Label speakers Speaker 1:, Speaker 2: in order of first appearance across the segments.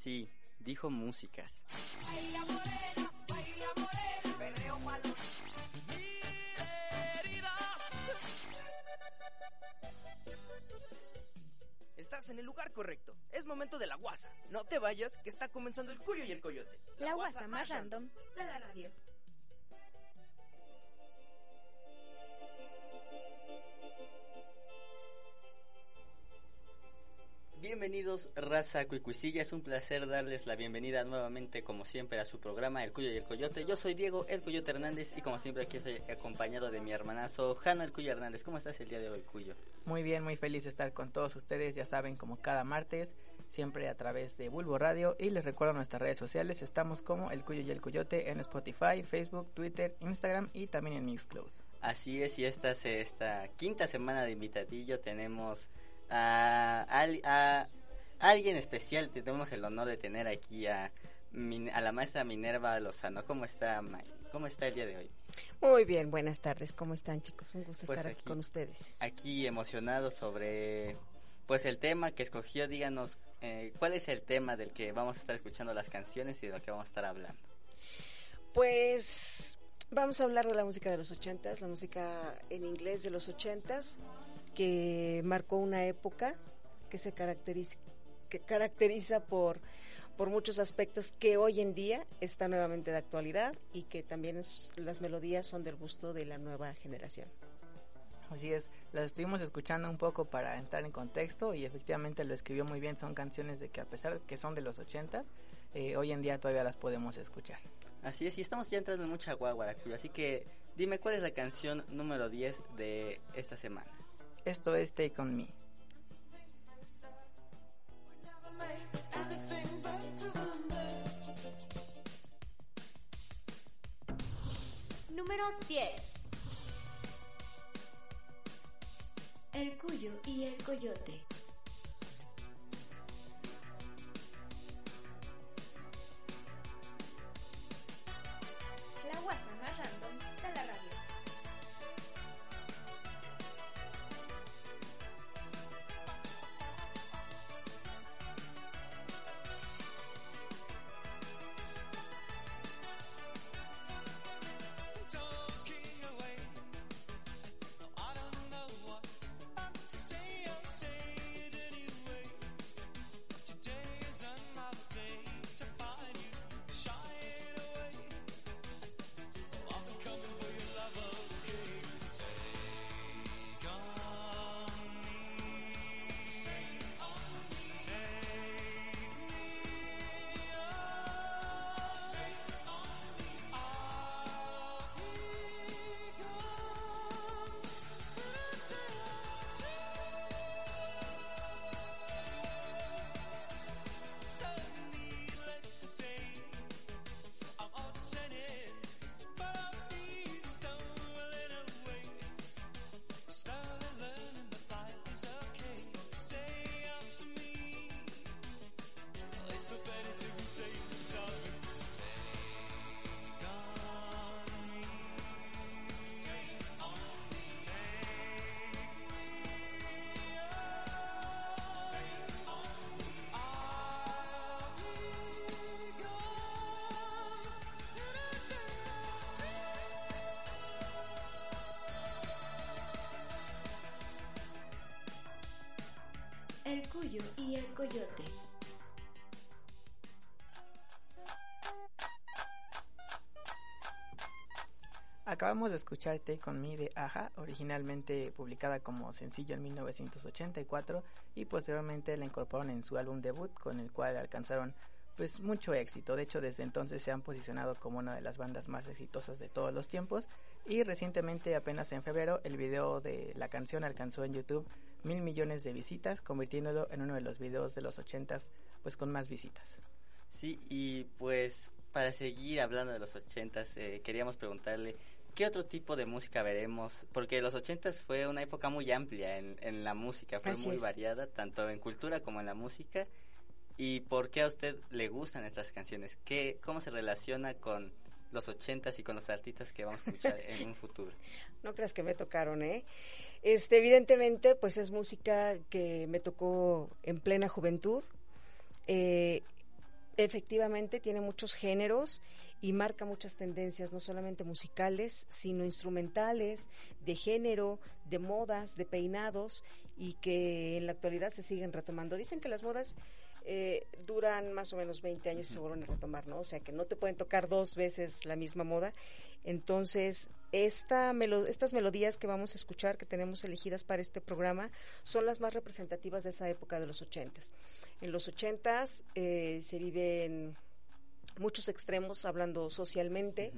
Speaker 1: músicas.
Speaker 2: Sí, dijo músicas.
Speaker 3: Estás en el lugar correcto. Es momento de la guasa. No te vayas, que está comenzando el cuyo y el coyote.
Speaker 4: La guasa más random de la radio.
Speaker 2: Bienvenidos, raza cuicuisilla. Es un placer darles la bienvenida nuevamente, como siempre, a su programa El Cuyo y el Coyote. Yo soy Diego, el Coyote Hernández, y como siempre, aquí estoy acompañado de mi hermanazo, Jano el Cuyo Hernández. ¿Cómo estás el día de hoy, Cuyo?
Speaker 1: Muy bien, muy feliz de estar con todos ustedes. Ya saben, como cada martes, siempre a través de Bulbo Radio. Y les recuerdo nuestras redes sociales. Estamos como El Cuyo y el Coyote en Spotify, Facebook, Twitter, Instagram y también en Mixcloud.
Speaker 2: Así es, y esta, esta quinta semana de invitadillo tenemos a, a, alguien especial. Tenemos el honor de tener aquí a, a la maestra Minerva Lozano. ¿Cómo está, ¿Cómo está el día de hoy?
Speaker 5: Muy bien, buenas tardes. ¿Cómo están, chicos? Un gusto pues estar aquí, con ustedes.
Speaker 2: Aquí emocionado sobre pues el tema que escogió. Díganos, eh, ¿cuál es el tema del que vamos a estar escuchando las canciones y de lo que vamos a estar hablando?
Speaker 5: Pues vamos a hablar de la música de los ochentas, la música en inglés de los ochentas que marcó una época que se caracteriza, que caracteriza por, por muchos aspectos que hoy en día está nuevamente de actualidad y que también las melodías son del gusto de la nueva generación.
Speaker 1: Así es, las estuvimos escuchando un poco para entrar en contexto y efectivamente lo escribió muy bien. Son canciones de que a pesar de que son de los ochentas, eh, hoy en día todavía las podemos escuchar.
Speaker 2: Así es, y estamos ya entrando en mucha guagua, así que dime cuál es la canción número 10 de esta semana.
Speaker 1: Esto es Take On Me.
Speaker 4: Número 10. El cuyo y el coyote. Y el coyote.
Speaker 1: Acabamos de escuchar Take On Me de Aja, originalmente publicada como sencillo en 1984 y posteriormente la incorporaron en su álbum debut con el cual alcanzaron pues mucho éxito. De hecho, desde entonces se han posicionado como una de las bandas más exitosas de todos los tiempos y recientemente, apenas en febrero, el video de la canción alcanzó en YouTube mil millones de visitas, convirtiéndolo en uno de los videos de los ochentas pues con más visitas.
Speaker 2: Sí, y pues para seguir hablando de los ochentas, eh, queríamos preguntarle ¿Qué otro tipo de música veremos? Porque los ochentas fue una época muy amplia en, en la música, fue muy variada, tanto en cultura como en la música. ¿Y por qué a usted le gustan estas canciones? ¿Qué, ¿Cómo se relaciona con los ochentas y con los artistas que vamos a escuchar en un futuro?
Speaker 5: No creas que me tocaron, ¿eh? Este, evidentemente, pues es música que me tocó en plena juventud. eh, efectivamente tiene muchos géneros y marca muchas tendencias, no solamente musicales, sino instrumentales, de género, de modas, de peinados, y que en la actualidad se siguen retomando. Dicen que las modas eh, duran más o menos 20 años y se vuelven a retomar, ¿no? O sea, que no te pueden tocar dos veces la misma moda. Entonces, esta estas melodías que vamos a escuchar, que tenemos elegidas para este programa, son las más representativas de esa época de los ochentas. En los ochentas eh, se viven muchos extremos hablando socialmente.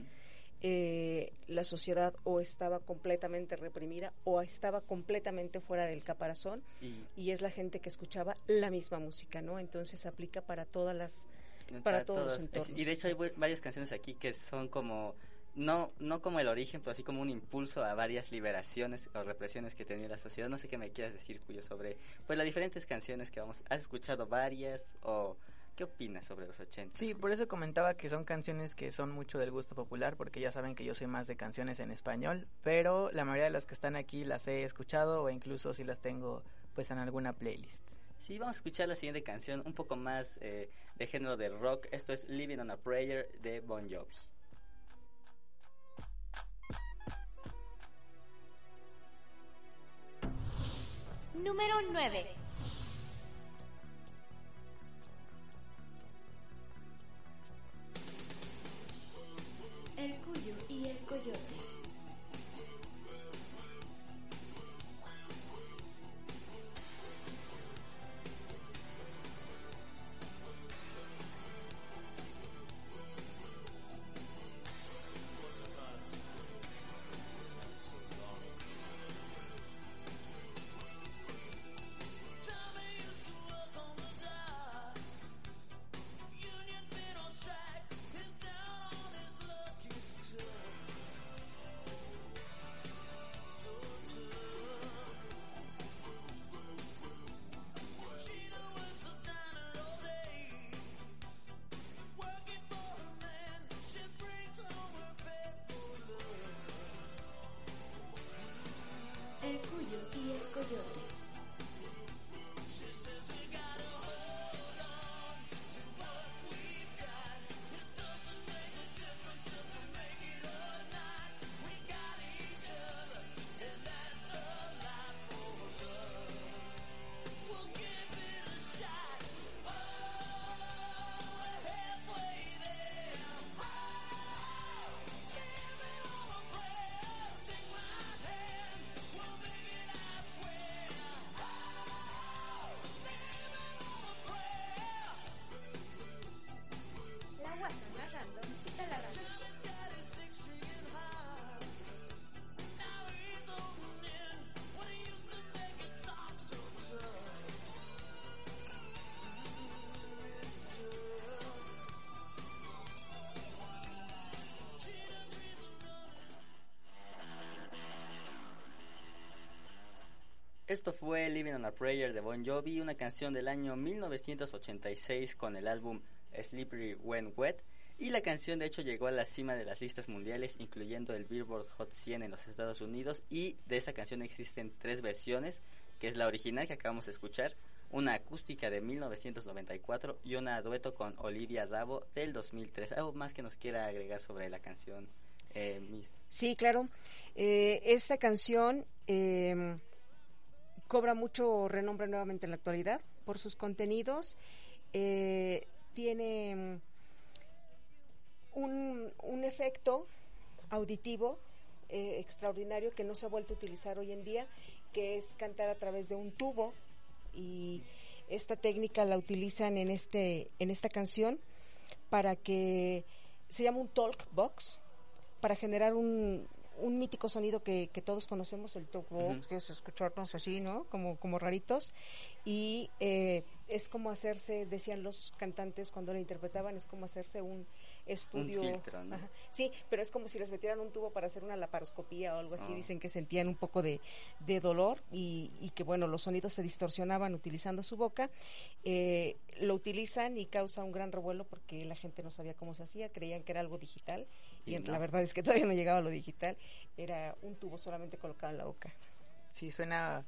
Speaker 5: Eh, la sociedad o estaba completamente reprimida o estaba completamente fuera del caparazón y, es la gente que escuchaba la misma música, ¿no? Entonces aplica para todas las para, todos, los entornos.
Speaker 2: Y de hecho hay varias canciones aquí que son como no no como el origen, pero así como un impulso a varias liberaciones o represiones que tenía la sociedad. No sé qué me quieras decir, Cuyo, sobre pues las diferentes canciones que vamos. ¿Has escuchado varias o ¿Qué opinas sobre los 80?
Speaker 1: Sí, por eso comentaba que son canciones que son mucho del gusto popular, porque ya saben que yo soy más de canciones en español, pero la mayoría de las que están aquí las he escuchado o incluso si las tengo pues en alguna playlist.
Speaker 2: Sí, vamos a escuchar la siguiente canción, un poco más eh, de género de rock. Esto es Living on a Prayer de Bon Jovi.
Speaker 6: Número 9. El cuyo y el coyote.
Speaker 2: Esto fue Living on a Prayer de Bon Jovi, una canción del año 1986 con el álbum Slippery When Wet. Y la canción de hecho llegó a la cima de las listas mundiales, incluyendo el Billboard Hot 100 en los Estados Unidos. Y de esta canción existen tres versiones, que es la original que acabamos de escuchar, una acústica de 1994 y una dueto con Olivia Davo del 2003. ¿Algo más que nos quiera agregar sobre la canción, eh, Miss?
Speaker 5: Sí, claro. Eh, esta canción... Eh, cobra mucho renombre nuevamente en la actualidad por sus contenidos. Eh, tiene mm, un, un, efecto auditivo eh, extraordinario que no se ha vuelto a utilizar hoy en día, que es cantar a través de un tubo y esta técnica la utilizan en este en esta canción para que se llama un talk box para generar un, un mítico sonido que, que todos conocemos, el talk box, que es escucharnos así, ¿no? Como, como raritos. Y eh, es como hacerse, decían los cantantes cuando lo interpretaban, es como hacerse un estudio.
Speaker 2: Un filtro, ¿no?
Speaker 5: Sí, pero es como si les metieran un tubo para hacer una laparoscopía o algo así. Ah. Dicen que sentían un poco de, de dolor y, y, que, bueno, los sonidos se distorsionaban utilizando su boca. Eh, lo utilizan y causa un gran revuelo porque la gente no sabía cómo se hacía, creían que era algo digital y, la verdad es que todavía no llegaba a lo digital, era un tubo solamente colocado en la boca.
Speaker 1: Sí, suena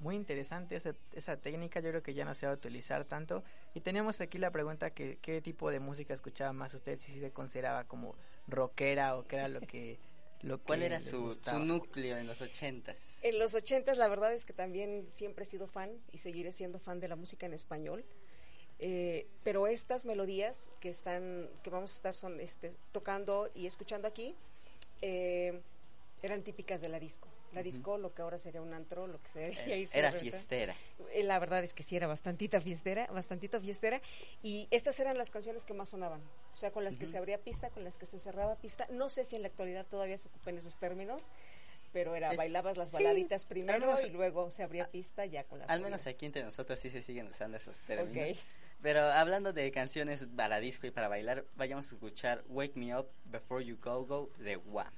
Speaker 1: muy interesante esa, esa técnica, yo creo que ya no se va a utilizar tanto. Y teníamos aquí la pregunta que qué tipo de música escuchaba más usted, si se consideraba como rockera o qué era lo que... Lo
Speaker 2: ¿Cuál
Speaker 1: que
Speaker 2: era su, su núcleo en los ochentas?
Speaker 5: En los ochentas la verdad es que también siempre he sido fan y seguiré siendo fan de la música en español. Eh, pero estas melodías que están, que vamos a estar son, este, tocando y escuchando aquí, eh, eran típicas de la disco. La disco, lo que ahora sería un antro, lo que sería
Speaker 2: Eh,
Speaker 5: irse
Speaker 2: Era fiestera.
Speaker 5: Eh, La verdad es que sí era bastantita fiestera, bastantito fiestera. Y estas eran las canciones que más sonaban. O sea, con las que se abría pista, con las que se cerraba pista. No sé si en la actualidad todavía se ocupen esos términos, pero era
Speaker 2: Es-
Speaker 5: bailabas las
Speaker 2: sí,
Speaker 5: baladitas primero
Speaker 2: menos-
Speaker 5: y luego se abría pista ya con las
Speaker 2: Al menos aquí entre nosotros sí se siguen usando esos términos. Pero hablando de canciones para disco y para bailar, vayamos a escuchar Wake Me Up Before You Go Go de Wham.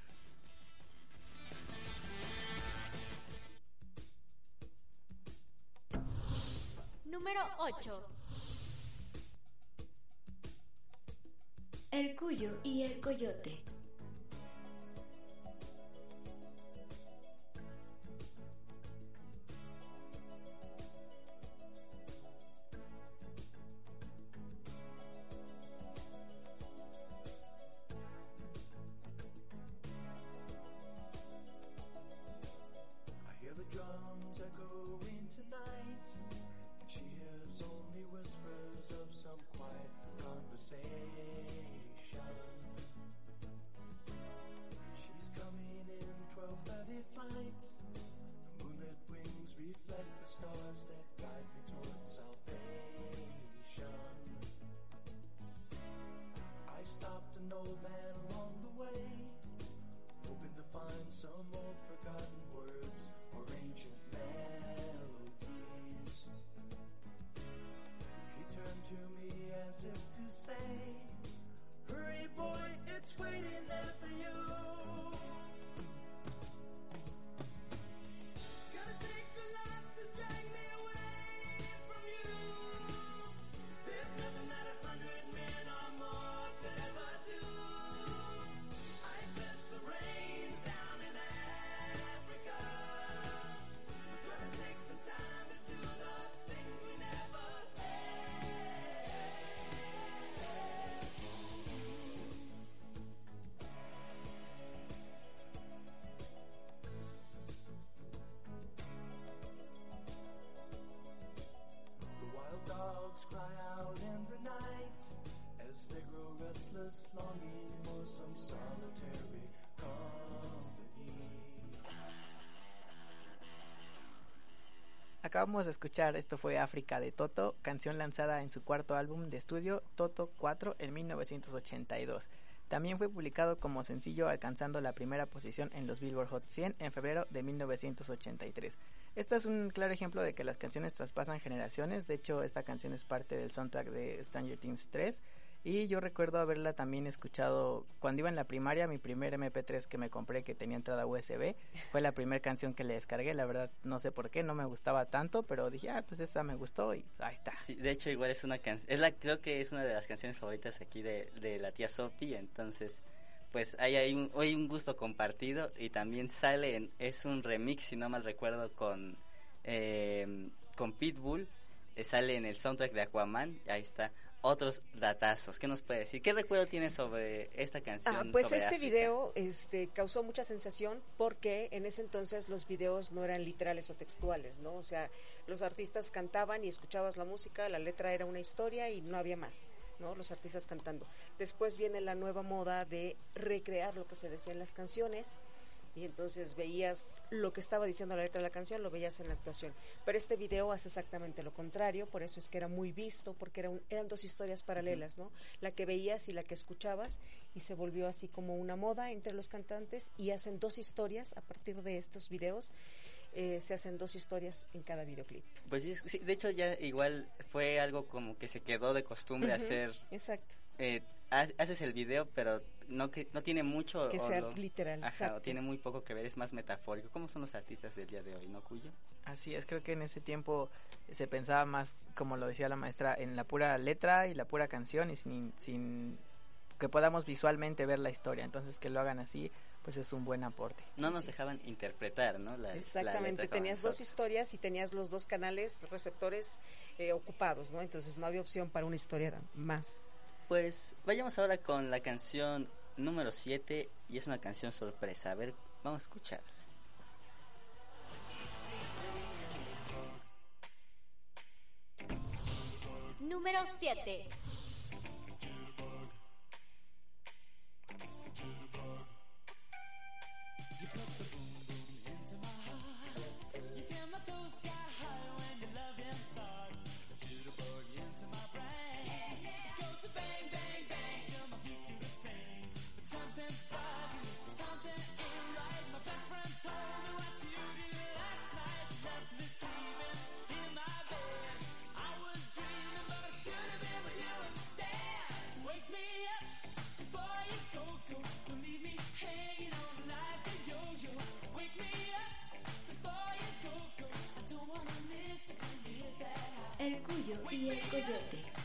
Speaker 7: Número 8. El cuyo y el coyote.
Speaker 1: Acabamos de escuchar, esto fue África de Toto, canción lanzada en su cuarto álbum de estudio Toto 4 en 1982. También fue publicado como sencillo alcanzando la primera posición en los Billboard Hot 100 en febrero de 1983. Este es un claro ejemplo de que las canciones traspasan generaciones, de hecho esta canción es parte del soundtrack de Stranger Things 3 y yo recuerdo haberla también escuchado cuando iba en la primaria, mi primer MP3 que me compré que tenía entrada USB, fue la primera canción que le descargué, la verdad no sé por qué, no me gustaba tanto, pero dije, ah, pues esa me gustó y ahí está.
Speaker 2: De hecho igual es una canción, es la creo que es una de las canciones favoritas aquí de, de la tía Sophie, entonces pues ahí hay un, un gusto compartido y también sale, en- es un remix si no mal recuerdo con eh, con Pitbull, eh, sale en el soundtrack de Aquaman, ahí está. Otros datazos, ¿qué nos puede decir? ¿Qué recuerdo tiene sobre esta canción?
Speaker 5: Ah, pues
Speaker 2: sobre
Speaker 5: este
Speaker 2: África?
Speaker 5: video este, causó mucha sensación porque en ese entonces los videos no eran literales o textuales, ¿no? O sea, los artistas cantaban y escuchabas la música, la letra era una historia y no había más, ¿no? Los artistas cantando. Después viene la nueva moda de recrear lo que se decía en las canciones y entonces veías lo que estaba diciendo la letra de la canción, lo veías en la actuación. Pero este video hace exactamente lo contrario, por eso es que era muy visto, porque era un- eran dos historias paralelas, ¿no? La que veías y la que escuchabas, y se volvió así como una moda entre los cantantes, y hacen dos historias a partir de estos videos. eh, se hacen dos historias en cada videoclip.
Speaker 2: Pues sí, de hecho ya igual fue algo como que se quedó de costumbre hacer
Speaker 5: Exacto.
Speaker 2: Eh, ha- haces el video, pero no que no tiene mucho
Speaker 5: Que
Speaker 2: o
Speaker 5: sea
Speaker 2: lo-
Speaker 5: literal,
Speaker 2: ajá, o tiene muy poco que ver, es más metafórico. ¿Cómo son los artistas del día de hoy, no Cuyo?
Speaker 1: Así es, creo que en ese tiempo se pensaba más, como lo decía la maestra, en la pura letra y la pura canción y sin, sin que podamos visualmente ver la historia. Entonces que lo hagan así, pues es un buen aporte.
Speaker 2: No nos dejaban interpretar, ¿no? La, la
Speaker 5: Exactamente,
Speaker 2: letra como
Speaker 5: tenías dos historias y tenías los dos canales receptores eh, ocupados, ¿no? Entonces no había opción para una historia más.
Speaker 2: Pues vayamos ahora con la canción número 7 y es una canción sorpresa. A ver, vamos a escuchar.
Speaker 4: Número 7. Y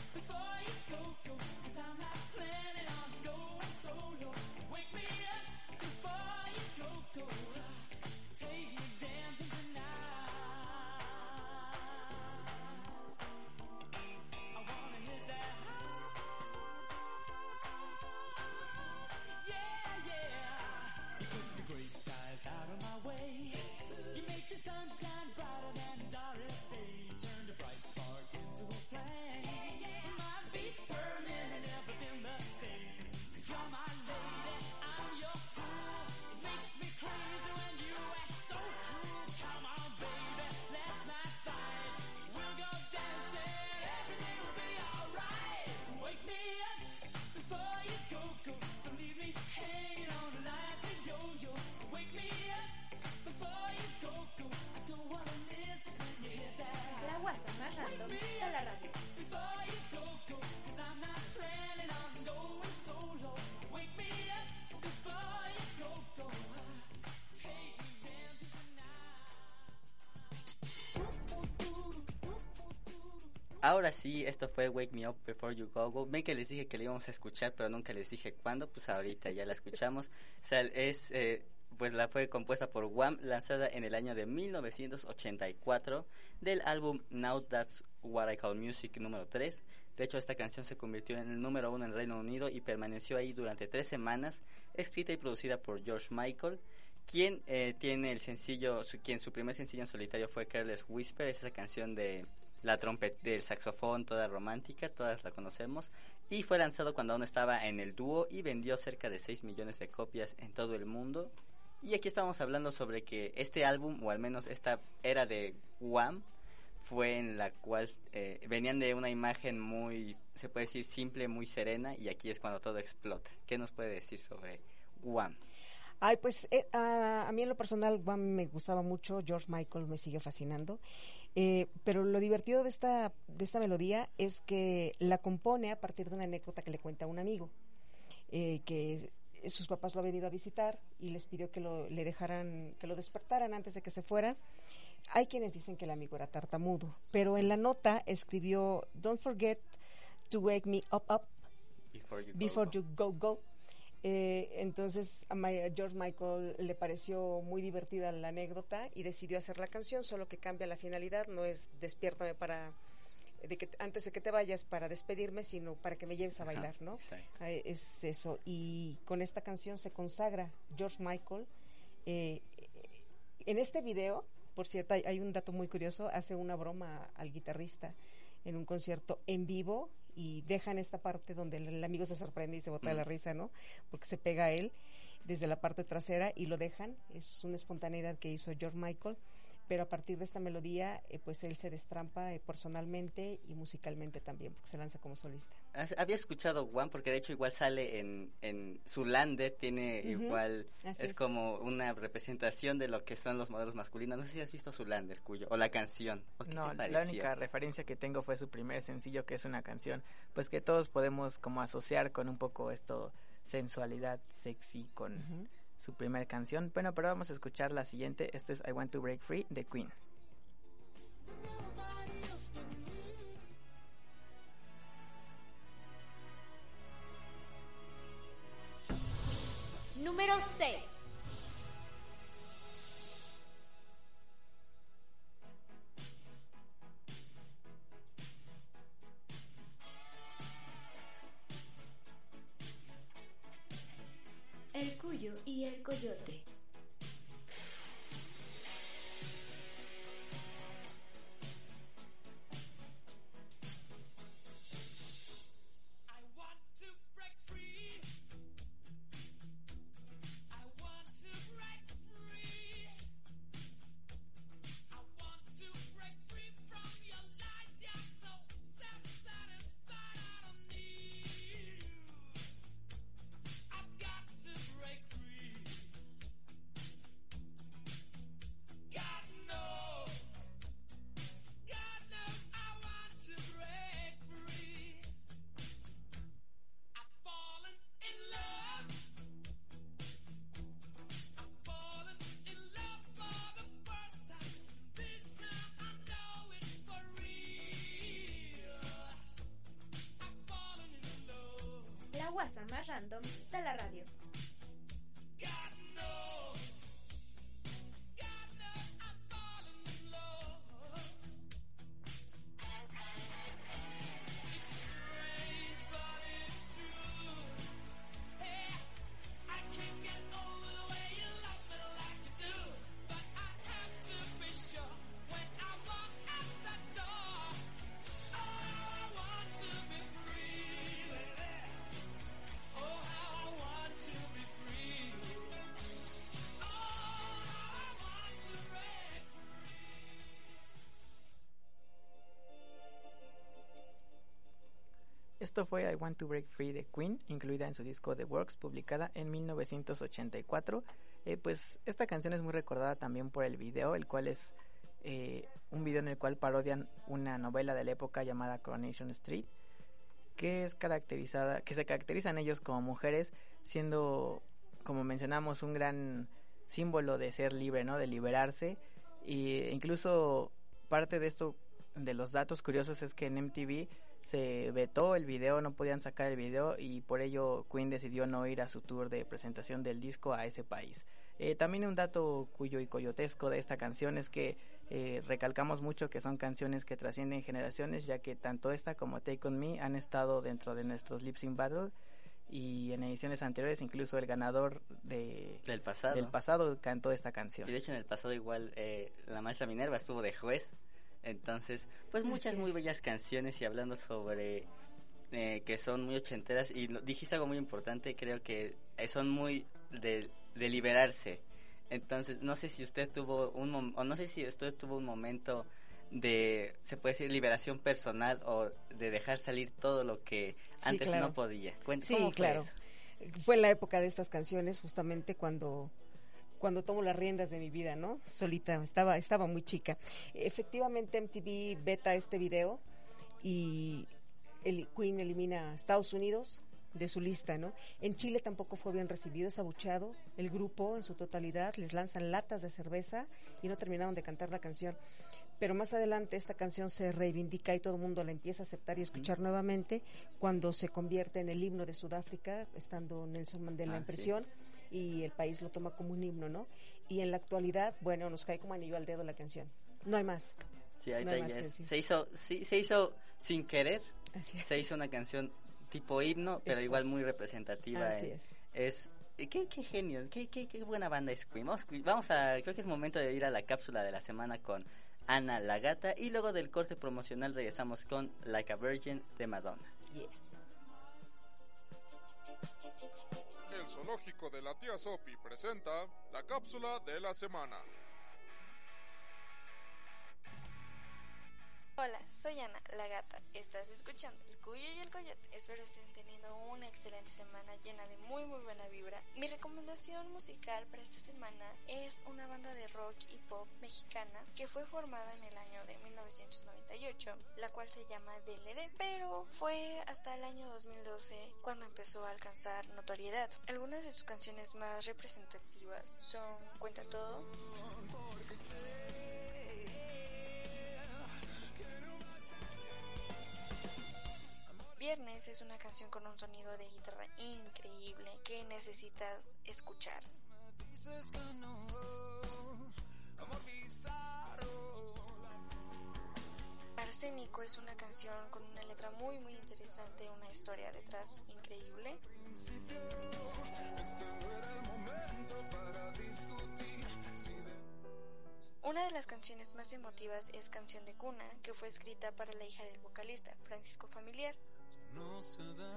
Speaker 2: Ahora sí, esto fue Wake Me Up Before You Go Go. Ven que les dije que le íbamos a escuchar, pero nunca les dije cuándo. Pues ahorita ya la escuchamos. O es, eh, pues la fue compuesta por Wham, lanzada en el año de 1984 del álbum Now That's What I Call Music número 3. De hecho, esta canción se convirtió en el número uno en Reino Unido y permaneció ahí durante tres semanas, escrita y producida por George Michael, quien eh, tiene el sencillo, su, quien su primer sencillo en solitario fue Careless Whisper, es esa canción de la trompeta, del saxofón, toda romántica, todas la conocemos, y fue lanzado cuando aún estaba en el dúo y vendió cerca de 6 millones de copias en todo el mundo. Y aquí estamos hablando sobre que este álbum, o al menos esta era de Wham, fue en la cual eh, venían de una imagen muy, se puede decir, simple, muy serena, y aquí es cuando todo explota. ¿Qué nos puede decir sobre Wham?
Speaker 5: Ay, pues eh, a, a mí en lo personal Wham me gustaba mucho, George Michael me sigue fascinando, eh, pero lo divertido de esta, de esta melodía es que la compone a partir de una anécdota que le cuenta un amigo, eh, que sus papás lo han venido a visitar y les pidió que lo, le dejaran, que lo despertaran antes de que se fuera. Hay quienes dicen que el amigo era tartamudo, pero en la nota escribió, Don't forget to wake me up, up,
Speaker 2: Before You Go
Speaker 5: before
Speaker 2: Go.
Speaker 5: you go, go. Eh, entonces a, George Michael le pareció muy divertida la anécdota y decidió hacer la canción, solo que cambia la finalidad, no es despiértame para de que antes de que te vayas para despedirme, sino para que me lleves a bailar, ¿no?
Speaker 2: exacto.
Speaker 5: Es eso. Y con esta canción se consagra George Michael. Eh, en este video, por cierto, hay, hay un dato muy curioso, hace una broma al guitarrista en un concierto en vivo y dejan esta parte donde el, el amigo se sorprende y se bota de la
Speaker 2: Mm.
Speaker 5: risa, ¿no? Porque se pega a él desde la parte trasera y lo dejan. Es una espontaneidad que hizo George Michael, pero a partir de esta melodía, eh, pues él se destrampa eh, personalmente y musicalmente también, porque se lanza como solista.
Speaker 2: Había escuchado One porque de hecho igual sale en, en Zulander, tiene igual, es,
Speaker 5: es.
Speaker 2: como una representación de lo que son los modelos masculinos. No sé si has visto Zulander, cuyo, o la canción. ¿o qué
Speaker 1: No, la única referencia que tengo fue su primer sencillo, que es una canción, pues que todos podemos como asociar con un poco esto, sensualidad sexy con. Su primer canción. Bueno, pero vamos a escuchar la siguiente. Esto es I Want to Break Free de Queen.
Speaker 4: Número 6.
Speaker 6: El Cuyo y el Coyote. De la radio.
Speaker 1: Esto fue I Want to Break Free de Queen, incluida en su disco The Works, publicada en 1984. Eh, pues esta canción es muy recordada también por el video, el cual es eh, un video en el cual parodian una novela de la época llamada Coronation Street, que es caracterizada, que se caracterizan ellos como mujeres, siendo, como mencionamos, un gran símbolo de ser libre, ¿no? De liberarse. Y incluso parte de esto, de los datos curiosos, es que en MTV se vetó el video, no podían sacar el video y por ello Queen decidió no ir a su tour de presentación del disco a ese país. Eh, también un dato cuyo y coyotesco de esta canción es que eh, recalcamos mucho que son canciones que trascienden generaciones, ya que tanto esta como Take On Me han estado dentro de nuestros Lip Sync Battle y en ediciones anteriores incluso el ganador de,
Speaker 2: Del pasado.
Speaker 1: del pasado cantó esta canción.
Speaker 2: Y de hecho en el pasado igual eh, la maestra Minerva estuvo de juez. Entonces, pues muchas muy bellas canciones y hablando sobre eh, que son muy ochenteras y dijiste algo muy importante, creo que eh, son muy de, de liberarse. Entonces, no sé si usted tuvo un o no sé si usted tuvo un momento de se puede decir liberación personal o de dejar salir todo lo que
Speaker 5: Sí,
Speaker 2: antes
Speaker 5: claro.
Speaker 2: no podía. Cuente,
Speaker 5: Sí,
Speaker 2: ¿cómo fue
Speaker 5: claro.
Speaker 2: eso?
Speaker 5: Fue en la época de estas canciones, justamente cuando cuando tomo las riendas de mi vida, ¿no? Solita, estaba estaba muy chica. Efectivamente MTV beta este video y el Queen elimina a Estados Unidos de su lista, ¿no? En Chile tampoco fue bien recibido, es abucheado. El grupo en su totalidad les lanzan latas de cerveza y no terminaron de cantar la canción. Pero más adelante esta canción se reivindica y todo el mundo la empieza a aceptar y escuchar nuevamente cuando se convierte en el himno de Sudáfrica, estando Nelson Mandela
Speaker 2: Ah,
Speaker 5: en
Speaker 2: sí.
Speaker 5: Y el país lo toma como un himno, ¿no? Y en la actualidad, bueno, nos cae como anillo al dedo la canción. No hay más.
Speaker 2: Sí,
Speaker 5: No hay más
Speaker 2: es-
Speaker 5: decir.
Speaker 2: se hizo sí, se hizo sin querer
Speaker 5: Así
Speaker 2: se hizo una canción tipo himno, pero igual muy representativa.
Speaker 5: Así
Speaker 2: en-
Speaker 5: es.
Speaker 2: es eh, qué, qué genio, qué, qué, qué buena banda es Queen. Vamos, vamos a, creo que es momento de ir a la cápsula de la semana con Ana la Gata y luego del corte promocional regresamos con Like a Virgin de Madonna.
Speaker 5: Yeah.
Speaker 8: El zoológico de la tía Sopi presenta la cápsula de la semana.
Speaker 9: Hola, soy Ana, la gata. Estás escuchando El Cuyo y el Coyote. Espero estén teniendo una excelente semana llena de muy muy buena vibra. Mi recomendación musical para esta semana es una banda de rock y pop mexicana que fue formada en el año de 1998, la cual se llama DLD, pero fue hasta el año 2012 cuando empezó a alcanzar notoriedad. Algunas de sus canciones más representativas son Cuenta todo, Viernes es una canción con un sonido de guitarra increíble que necesitas escuchar. Para Este Nico es una canción con una letra muy muy interesante, una historia detrás increíble. Una de las canciones más emotivas es Canción de Cuna, que fue escrita para la hija del vocalista, Francisco Familiar.
Speaker 6: No se deja.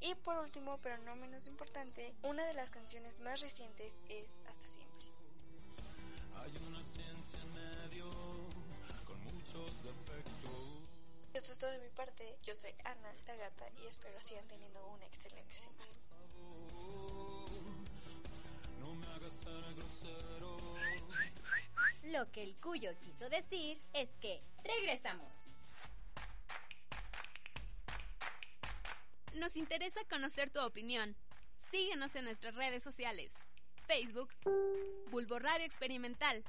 Speaker 9: Y por último, pero no menos importante, una de las canciones más recientes es Hasta siempre.
Speaker 6: Hay una ciencia en medio con muchos defectos.
Speaker 9: Esto es todo de mi parte. Yo soy Ana, la gata, y espero sigan teniendo una excelente semana.
Speaker 4: Que el cuyo quiso decir es que regresamos.
Speaker 10: Nos interesa conocer tu opinión. Síguenos en nuestras redes sociales. Facebook, Bulbo Radio Experimental.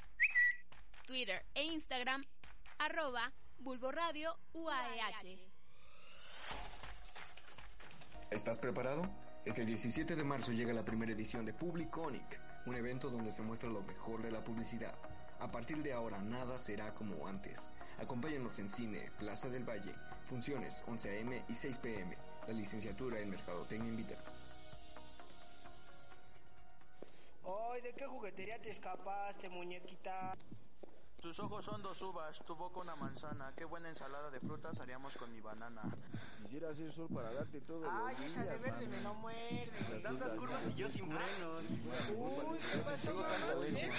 Speaker 10: Twitter e Instagram, arroba Bulbo Radio UAEH.
Speaker 11: ¿Estás preparado? Este 17 de marzo llega la primera edición de Publiconic, un evento donde se muestra lo mejor de la publicidad. A partir de ahora nada será como antes. Acompáñanos en cine, Plaza del Valle, funciones 11 a.m. y 6 p.m. La licenciatura en Mercadotecnia invita.
Speaker 12: Ay, ¿de qué juguetería te escapaste, muñequita?
Speaker 13: Tus ojos son dos uvas, tu boca una manzana. Qué buena ensalada de frutas haríamos con mi banana.
Speaker 14: Quisiera hacer sol para darte todo
Speaker 12: Ay,
Speaker 14: los
Speaker 12: esa de verde
Speaker 14: mami.
Speaker 12: me no muerde.
Speaker 14: Las
Speaker 12: Tantas
Speaker 14: frutas,
Speaker 12: curvas y yo sin frenos.
Speaker 14: Uy,
Speaker 12: ¿qué pasó?
Speaker 14: Tengo tanta leche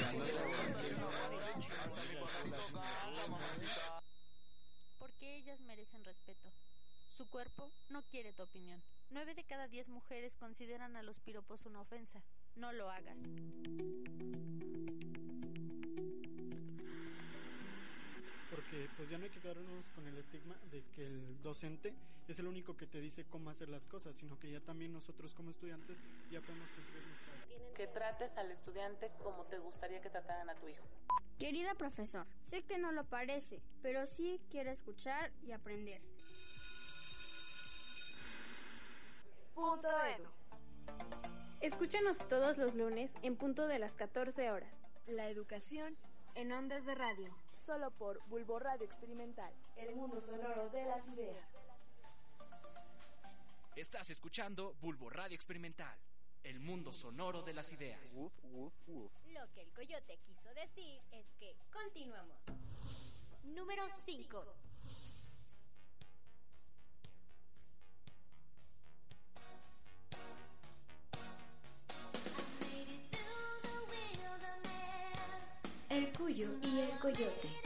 Speaker 15: Porque ellas merecen respeto. Su cuerpo no quiere tu opinión. Nueve de cada diez mujeres consideran a los piropos una ofensa. No lo hagas.
Speaker 16: Pues ya no hay que quedarnos con el estigma de que el docente es el único que te dice cómo hacer las cosas, sino que ya también nosotros como estudiantes ya podemos construir nuestra...
Speaker 17: Que trates al estudiante como te gustaría que trataran a tu hijo.
Speaker 18: Querida profesor, sé que no lo parece, pero sí quiero escuchar y aprender.
Speaker 19: Punto Edu.
Speaker 20: Escúchanos todos los lunes en punto de las 14 horas.
Speaker 19: La educación
Speaker 20: En ondas de radio.
Speaker 19: Solo por Bulbo Radio Experimental, el mundo sonoro de las ideas.
Speaker 21: Estás escuchando Bulbo Radio Experimental, el mundo sonoro de las ideas.
Speaker 4: Lo que el coyote quiso decir es que continuamos. Número 5.
Speaker 22: El cuyo y el coyote.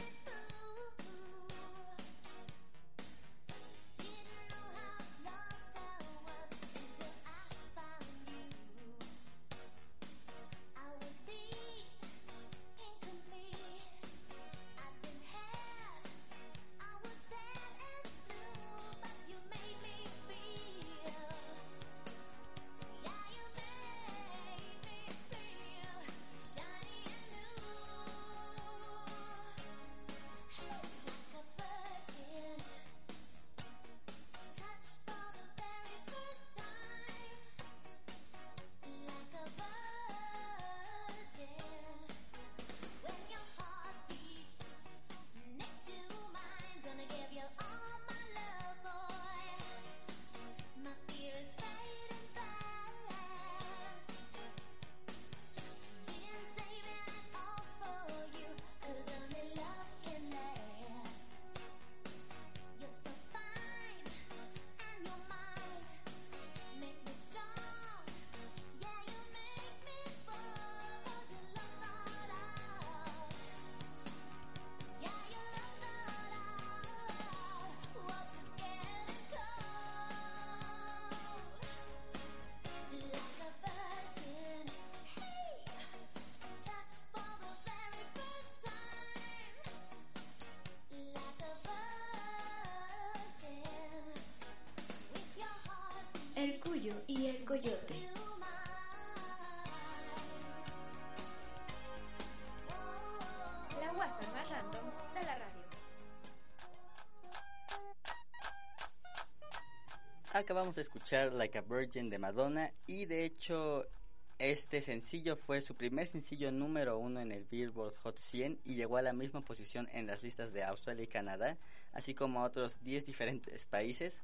Speaker 2: Acabamos de escuchar Like a Virgin de Madonna y de hecho Este sencillo fue su primer sencillo número uno en el Billboard Hot 100 y llegó a la misma posición en las listas de Australia y Canadá, así como a otros 10 diferentes países.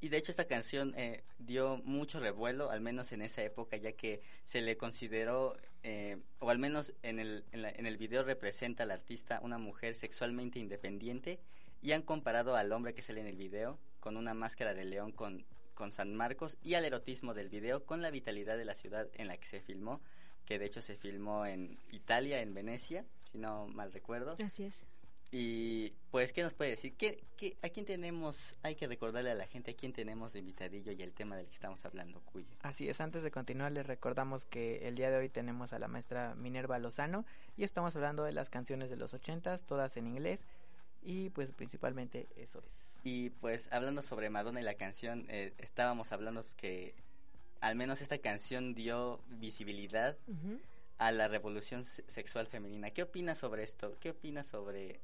Speaker 2: Y de hecho esta canción eh, dio mucho revuelo, al menos en esa época, ya que se le consideró, eh, o al menos en el, en, la- en el video representa al artista una mujer sexualmente independiente y han comparado al hombre que sale en el video con una máscara de león con, con San Marcos y al erotismo del video con la vitalidad de la ciudad en la que se filmó, que de hecho se filmó en Italia, en Venecia, si no mal recuerdo.
Speaker 5: Así es.
Speaker 2: Y pues, ¿qué nos puede decir? ¿Qué, qué, ¿A quién tenemos? Hay que recordarle a la gente a quién tenemos de invitadillo y el tema del que estamos hablando, Cuyo.
Speaker 1: Así es, antes de continuar les recordamos que el día de hoy tenemos a la maestra Minerva Lozano y estamos hablando de las canciones de los ochentas, todas en inglés y pues principalmente eso es.
Speaker 2: Y pues, hablando sobre Madonna y la canción, eh, estábamos hablando que al menos esta canción dio visibilidad a la revolución se- sexual femenina. ¿Qué opinas sobre esto? ¿Qué opinas sobre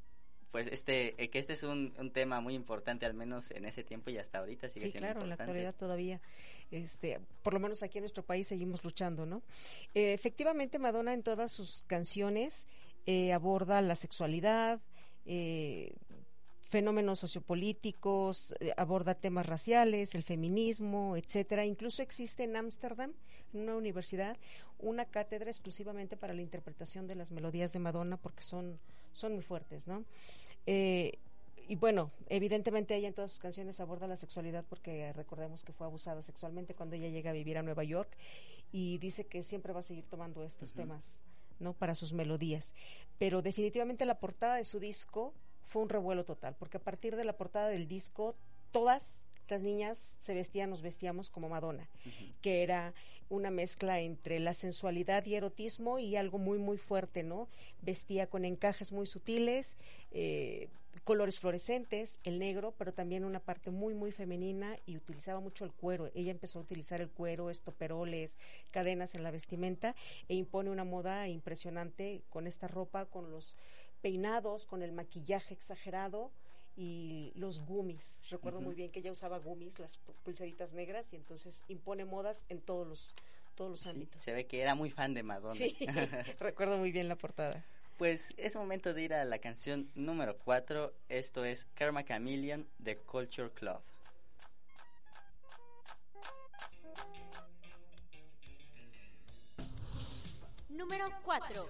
Speaker 2: pues este eh, que este es un, un tema muy importante al menos en ese tiempo y hasta ahorita sigue
Speaker 5: Sí,
Speaker 2: siendo
Speaker 5: claro, en la
Speaker 2: importante?
Speaker 5: actualidad todavía, este, por lo menos aquí en nuestro país seguimos luchando, ¿no? Eh, efectivamente, Madonna en todas sus canciones eh, aborda la sexualidad, eh, fenómenos sociopolíticos, eh, aborda temas raciales, el feminismo, etcétera. Incluso existe en Ámsterdam, en una universidad, una cátedra exclusivamente para la interpretación de las melodías de Madonna porque son, son muy fuertes, ¿no? Eh, y bueno, evidentemente ella en todas sus canciones aborda la sexualidad porque recordemos que fue abusada sexualmente cuando ella llega a vivir a Nueva York y dice que siempre va a seguir tomando estos temas, ¿no? Para sus melodías. Pero definitivamente la portada de su disco fue un revuelo total, porque a partir de la portada del disco todas las niñas se vestían, nos vestíamos como Madonna, que era una mezcla entre la sensualidad y erotismo y algo muy muy fuerte, ¿no? Vestía con encajes muy sutiles, eh, colores fluorescentes, el negro, pero también una parte muy muy femenina y utilizaba mucho el cuero. Ella empezó a utilizar el cuero, estoperoles, cadenas en la vestimenta e impone una moda impresionante con esta ropa, con los peinados, con el maquillaje exagerado y los gummies. Recuerdo muy bien que ella usaba gummies, las pu- pulseritas negras y entonces impone modas en todos los todos los
Speaker 2: Sí,
Speaker 5: ámbitos.
Speaker 2: se ve que era muy fan de Madonna.
Speaker 5: Sí, recuerdo muy bien la portada.
Speaker 2: Pues es momento de ir a la canción número 4. Esto es Karma Chameleon de Culture Club.
Speaker 4: Número 4.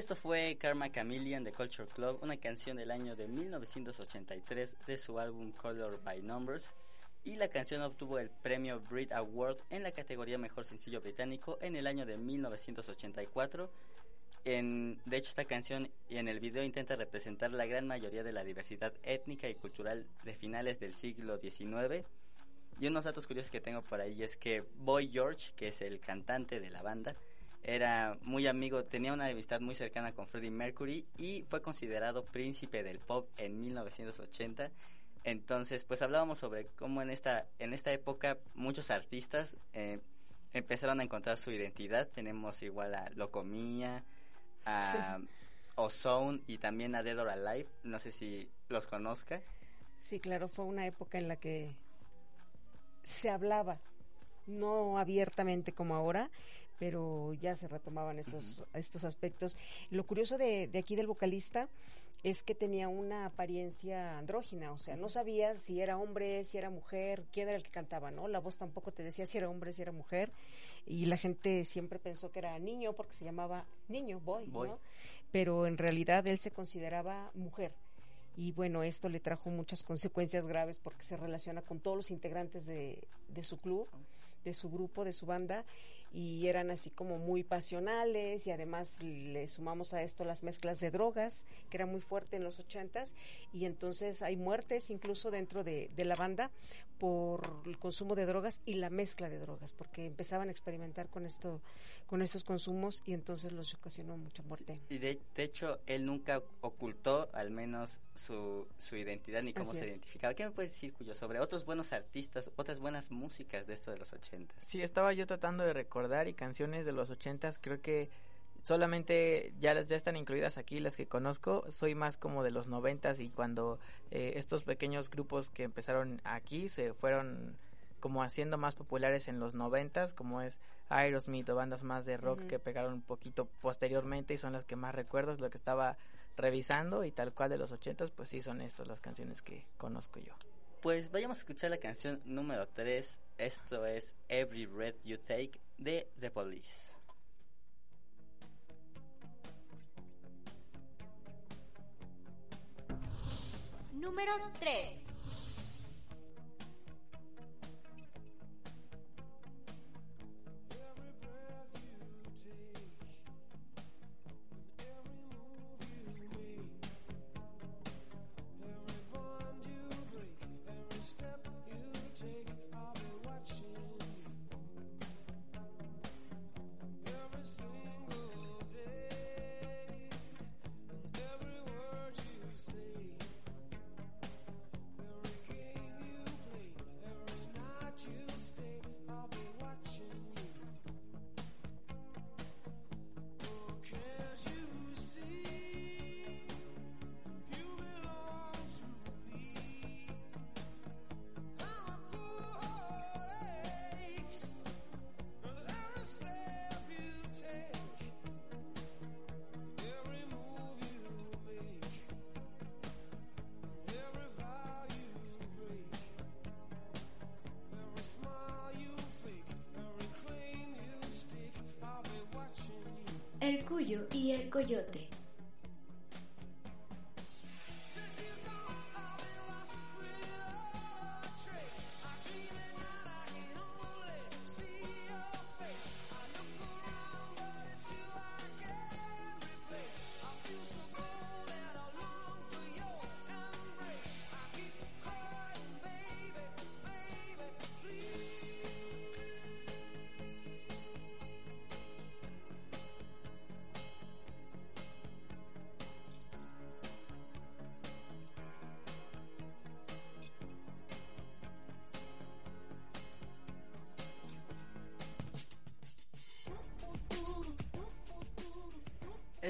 Speaker 2: Esto fue Karma Chameleon de Culture Club, una canción del año de 1983 de su álbum Color by Numbers. Y la canción obtuvo el premio Brit Award en la categoría Mejor Sencillo Británico en el año de 1984. En, de hecho, esta canción y en el video intenta representar la gran mayoría de la diversidad étnica y cultural de finales del siglo XIX. Y unos datos curiosos que tengo por ahí es que Boy George, que es el cantante de la banda, era muy amigo, tenía una amistad muy cercana con Freddie Mercury y fue considerado príncipe del pop en 1980. Entonces, pues hablábamos sobre cómo en esta en esta época muchos artistas eh, empezaron a encontrar su identidad. Tenemos igual a Locomía, a Ozone y también a Dead or Alive. No sé si los conozca.
Speaker 5: Sí, claro, fue una época en la que se hablaba, no abiertamente como ahora, pero ya se retomaban estos, estos aspectos. Lo curioso de, de aquí del vocalista es que tenía una apariencia andrógina, o sea, no sabías si era hombre, si era mujer, quién era el que cantaba, ¿no? La voz tampoco te decía si era hombre, si era mujer, y la gente siempre pensó que era niño porque se llamaba niño, boy,
Speaker 2: Boy.
Speaker 5: ¿no? Pero en realidad él se consideraba mujer. Y bueno, esto le trajo muchas consecuencias graves porque se relaciona con todos los integrantes de, de su club, de su grupo, de su banda, y eran así como muy pasionales y además le sumamos a esto las mezclas de drogas, que era muy fuerte en los ochentas, y entonces hay muertes incluso dentro de, de la banda por el consumo de drogas y la mezcla de drogas, porque empezaban a experimentar con esto, con estos consumos y entonces los ocasionó mucha muerte.
Speaker 2: Y de, de hecho, él nunca ocultó al menos su, su identidad ni cómo
Speaker 5: Así
Speaker 2: se
Speaker 5: es.
Speaker 2: identificaba. ¿Qué me puedes decir, Cuyo, sobre otros buenos artistas, otras buenas músicas de esto de los ochentas?
Speaker 1: Sí, estaba yo tratando de recordar y canciones de los ochentas, creo que solamente ya las ya están incluidas aquí las que conozco, soy más como de los noventas y cuando eh, estos pequeños grupos que empezaron aquí se fueron como haciendo más populares en los noventas, como es Aerosmith o bandas más de rock que pegaron un poquito posteriormente y son las que más recuerdo, es lo que estaba revisando y tal cual de los ochentas, pues sí son esas las canciones que conozco yo.
Speaker 2: Pues vayamos a escuchar la canción número 3. Esto es Every Breath You Take de The Police.
Speaker 17: Número 3.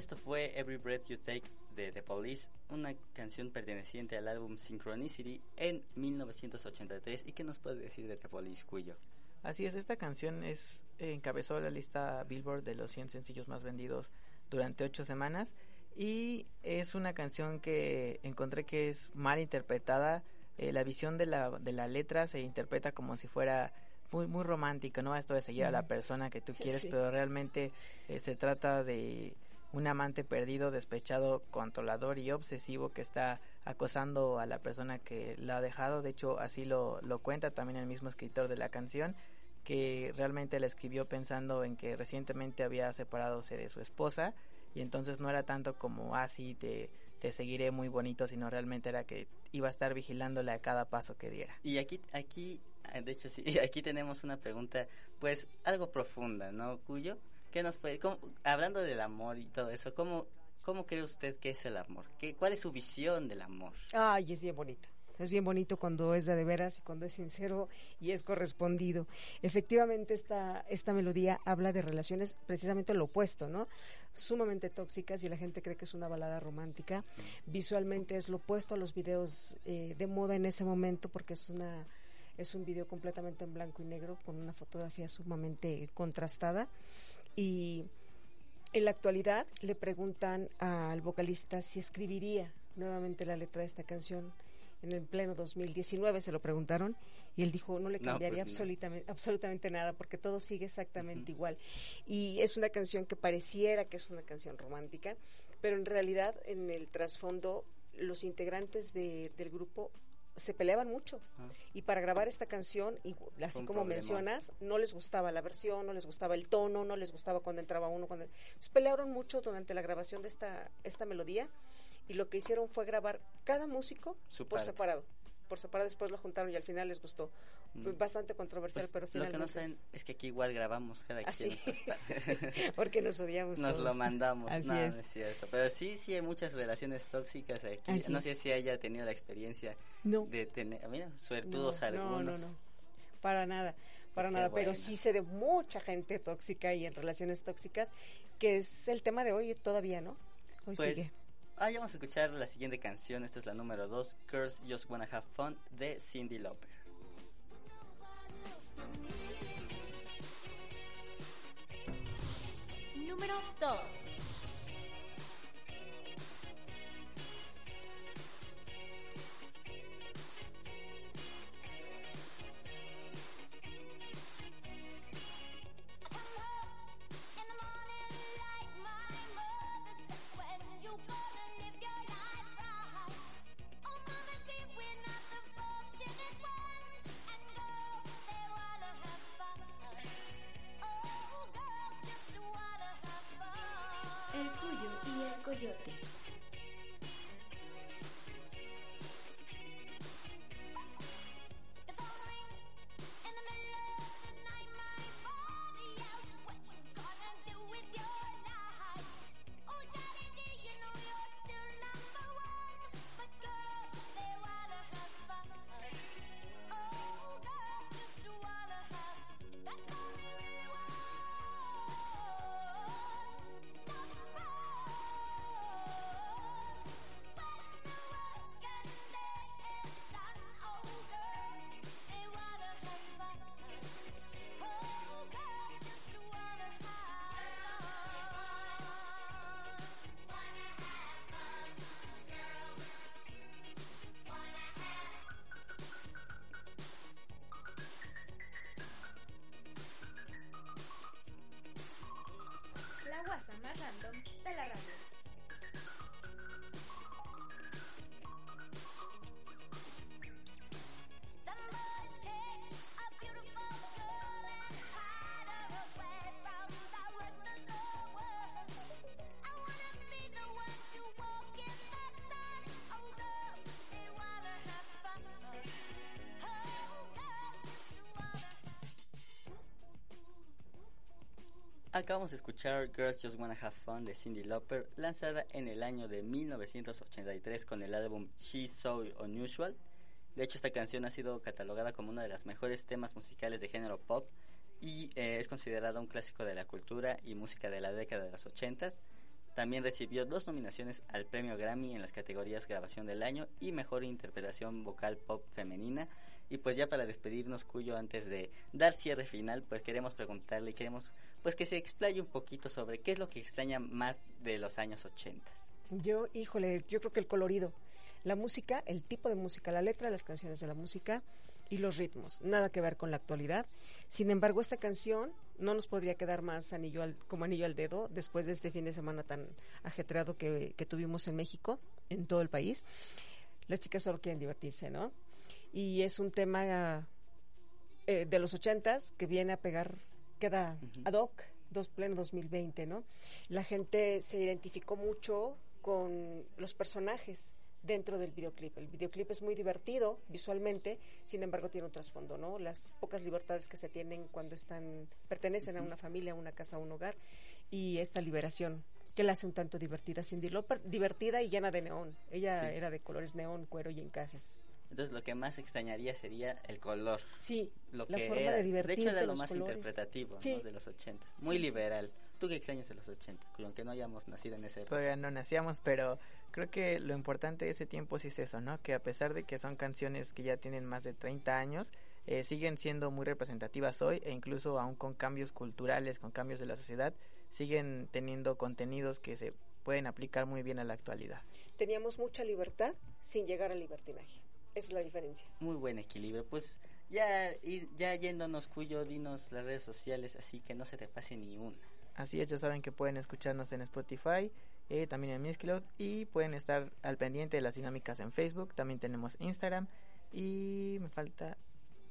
Speaker 2: Esto fue Every Breath You Take de The Police, una canción perteneciente al álbum Synchronicity en 1983. ¿Y qué nos puedes decir de The Police, Cuyo?
Speaker 1: Así es, esta canción es eh, encabezó la lista Billboard de los 100 sencillos más vendidos durante ocho semanas y es una canción que encontré que es mal interpretada. Eh, la visión de la, de la letra se interpreta como si fuera muy muy romántico, ¿no? Esto de seguir a la persona que tú
Speaker 5: Sí,
Speaker 1: quieres,
Speaker 5: sí.
Speaker 1: pero realmente eh, se trata de un amante perdido, despechado, controlador y obsesivo que está acosando a la persona que la ha dejado. De hecho, así lo, lo cuenta también el mismo escritor de la canción, que realmente la escribió pensando en que recientemente había separadose de su esposa y entonces no era tanto como así te, te seguiré muy bonito, sino realmente era que iba a estar vigilándole a cada paso que diera.
Speaker 2: Y aquí, aquí, ah, de hecho sí, aquí tenemos una pregunta, pues algo profunda, ¿no, Cuyo? ¿Qué nos puede, cómo- hablando del amor y todo eso, ¿cómo, cómo cree usted que es el amor? ¿Qué, ¿Cuál es su visión del amor?
Speaker 5: Ay, es bien bonito. Es bien bonito cuando es de, de veras y cuando es sincero y es correspondido. Efectivamente, esta, esta melodía habla de relaciones precisamente lo opuesto, ¿no? Sumamente tóxicas y la gente cree que es una balada romántica. Visualmente es lo opuesto a los videos eh, de moda en ese momento porque es una es un video completamente en blanco y negro con una fotografía sumamente contrastada y en la actualidad le preguntan al vocalista si escribiría nuevamente la letra de esta canción en el pleno 2019 se lo preguntaron y él dijo no le
Speaker 2: No,
Speaker 5: cambiaría
Speaker 2: pues no.
Speaker 5: absolutamente, absolutamente nada porque todo sigue exactamente igual y es una canción que pareciera que es una canción romántica pero en realidad en el trasfondo los integrantes de- del grupo se peleaban mucho. Y para grabar esta canción y así como mencionas no les gustaba la versión no les gustaba el tono no les gustaba cuando entraba uno cuando Entonces, pelearon mucho durante la grabación de esta esta melodía y lo que hicieron fue grabar cada músico
Speaker 2: Su
Speaker 5: por
Speaker 2: parte.
Speaker 5: separado por separado después lo juntaron y al final les gustó Fue
Speaker 2: Mm.
Speaker 5: bastante controversial
Speaker 2: Pues,
Speaker 5: pero
Speaker 2: lo que no
Speaker 5: finalmente
Speaker 2: saben es que aquí igual grabamos cada
Speaker 5: Ah,
Speaker 2: quien.
Speaker 5: Porque nos odiamos
Speaker 2: Nos
Speaker 5: todos.
Speaker 2: lo mandamos,
Speaker 5: Así
Speaker 2: no,
Speaker 5: es.
Speaker 2: no es cierto. Pero sí, sí hay muchas relaciones tóxicas aquí.
Speaker 5: Así
Speaker 2: no
Speaker 5: es.
Speaker 2: sé si haya tenido la experiencia
Speaker 5: No.
Speaker 2: de tener, mira, suertudos
Speaker 5: no,
Speaker 2: algunos.
Speaker 5: No, no, no. Para nada, para
Speaker 2: Pues
Speaker 5: nada. Pero sí sé de mucha gente tóxica y en relaciones tóxicas, que es el tema de hoy todavía, ¿no? Hoy
Speaker 2: Pues,
Speaker 5: sigue.
Speaker 2: ah, ya vamos a escuchar la siguiente canción. Esta es la número 2, Girls Just Wanna Have Fun, de Cindy Lauper.
Speaker 22: Número 2.
Speaker 2: Acabamos de escuchar Girls Just Wanna Have Fun de Cindy Lauper, lanzada en el año de 1983 con el álbum She's So Unusual. De hecho, esta canción ha sido catalogada como uno de los mejores temas musicales de género pop y eh, es considerada un clásico de la cultura y música de la década de los 80. También recibió dos nominaciones al premio Grammy en las categorías Grabación del Año y Mejor Interpretación Vocal Pop Femenina. Y pues ya para despedirnos, Cuyo, antes de dar cierre final, pues queremos preguntarle, queremos pues que se explaye un poquito sobre qué es lo que extraña más de los años 80.
Speaker 5: Yo, híjole, yo creo que el colorido, la música, el tipo de música, la letra las canciones de la música y los ritmos, nada que ver con la actualidad. Sin embargo, esta canción no nos podría quedar más anillo al- como anillo al dedo después de este fin de semana tan ajetreado que, que tuvimos en México, en todo el país. Las chicas solo quieren divertirse, ¿no? Y es un tema eh, de los ochentas que viene a pegar, queda ad hoc dos pleno 2020, ¿no? La gente se identificó mucho con los personajes dentro del videoclip. El videoclip es muy divertido visualmente, sin embargo tiene un trasfondo, ¿no? Las pocas libertades que se tienen cuando están pertenecen a una familia, a una casa, a un hogar y esta liberación que la hace un tanto divertida, Cindy Lauper, divertida y llena de neón. Ella
Speaker 2: Sí.
Speaker 5: era de colores neón, cuero y encajes.
Speaker 2: Entonces lo que más extrañaría sería el color.
Speaker 5: Sí,
Speaker 2: lo
Speaker 5: la
Speaker 2: que
Speaker 5: forma
Speaker 2: era,
Speaker 5: de
Speaker 2: hecho era lo más
Speaker 5: colores.
Speaker 2: interpretativo de los 80. Muy
Speaker 5: Sí, sí.
Speaker 2: liberal. ¿Tú qué extrañas de los 80? Aunque no hayamos nacido en ese época.
Speaker 1: Todavía no nacíamos, pero creo que lo importante de ese tiempo sí es eso, ¿no? Que a pesar de que son canciones que ya tienen más de 30 años, eh, siguen siendo muy representativas hoy e incluso aún con cambios culturales, con cambios de la sociedad, siguen teniendo contenidos que se pueden aplicar muy bien a la actualidad.
Speaker 5: Teníamos mucha libertad sin llegar al libertinaje. Esa es la diferencia.
Speaker 2: Muy buen equilibrio. Pues ya, ir, ya yéndonos, Cuyo, dinos las redes sociales, así que no se te pase ni una.
Speaker 1: Así es, ya saben que pueden escucharnos en Spotify, eh, también en Mixcloud y pueden estar al pendiente de las dinámicas en Facebook. También tenemos Instagram y me falta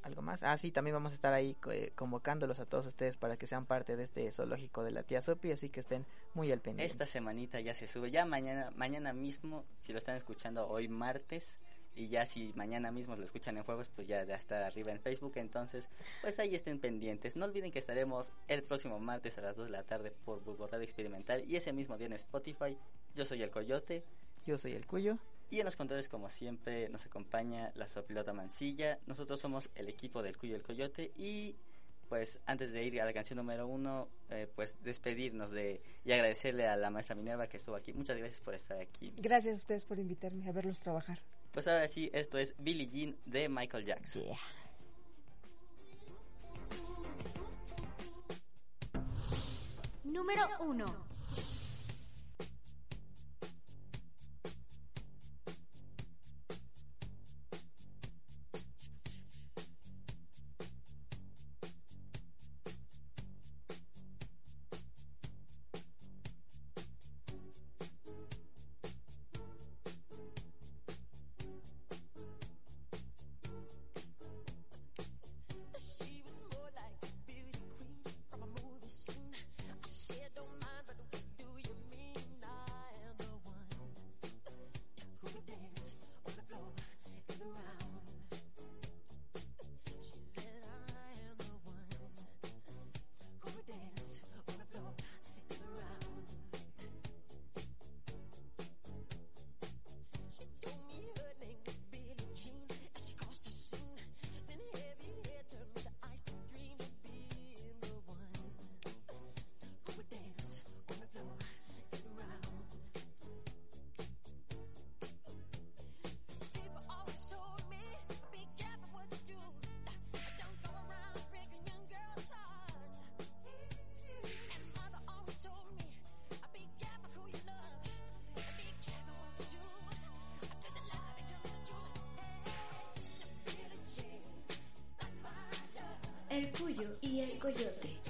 Speaker 1: algo más. Ah, sí, también vamos a estar ahí eh, convocándolos a todos ustedes para que sean parte de este zoológico de la tía Sopi, así que estén muy al pendiente.
Speaker 2: Esta semanita ya se sube. Ya mañana, mañana mismo, si lo están escuchando hoy martes, y ya si mañana mismo lo escuchan en jueves, pues ya, ya está arriba en Facebook. Entonces, pues ahí estén pendientes. No olviden que estaremos el próximo martes a las 2 de la tarde por Bulbo Radio Experimental y ese mismo día en Spotify. Yo soy el Coyote.
Speaker 1: Yo soy el Cuyo.
Speaker 2: Y en los controles, como siempre, nos acompaña la sopilota Mancilla. Nosotros somos el equipo del Cuyo y el Coyote. Y pues antes de ir a la canción número uno, eh, pues despedirnos de y agradecerle a la maestra Minerva que estuvo aquí. Muchas gracias por estar aquí.
Speaker 5: Gracias a ustedes por invitarme a verlos trabajar.
Speaker 2: Pues ahora sí, esto es Billie Jean de Michael Jackson.
Speaker 4: Número 1.
Speaker 6: Capullo
Speaker 3: y el Coyote.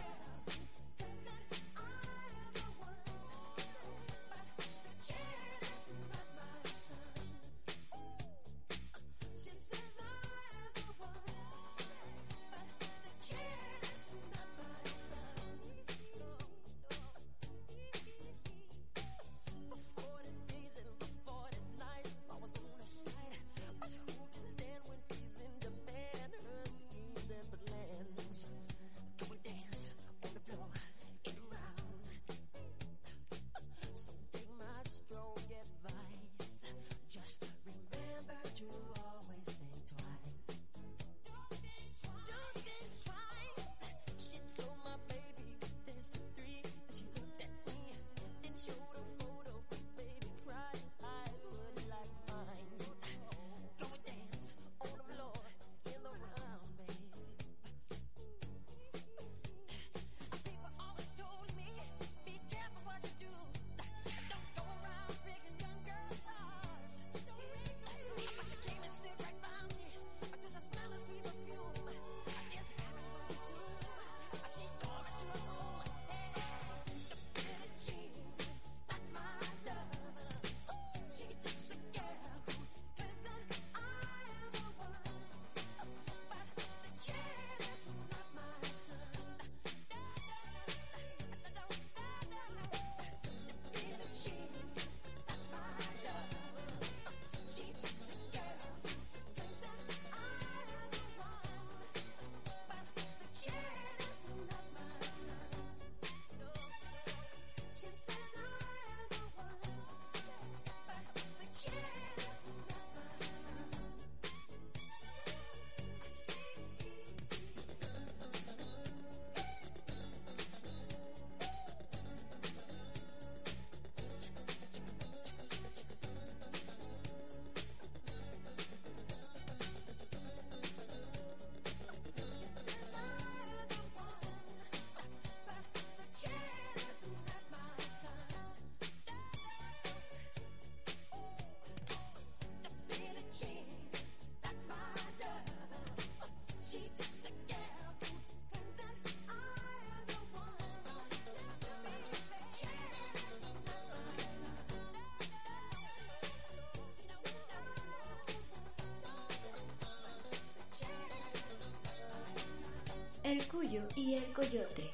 Speaker 23: Y el Coyote.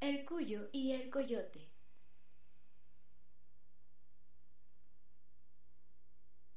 Speaker 3: El Cuyo y el Coyote.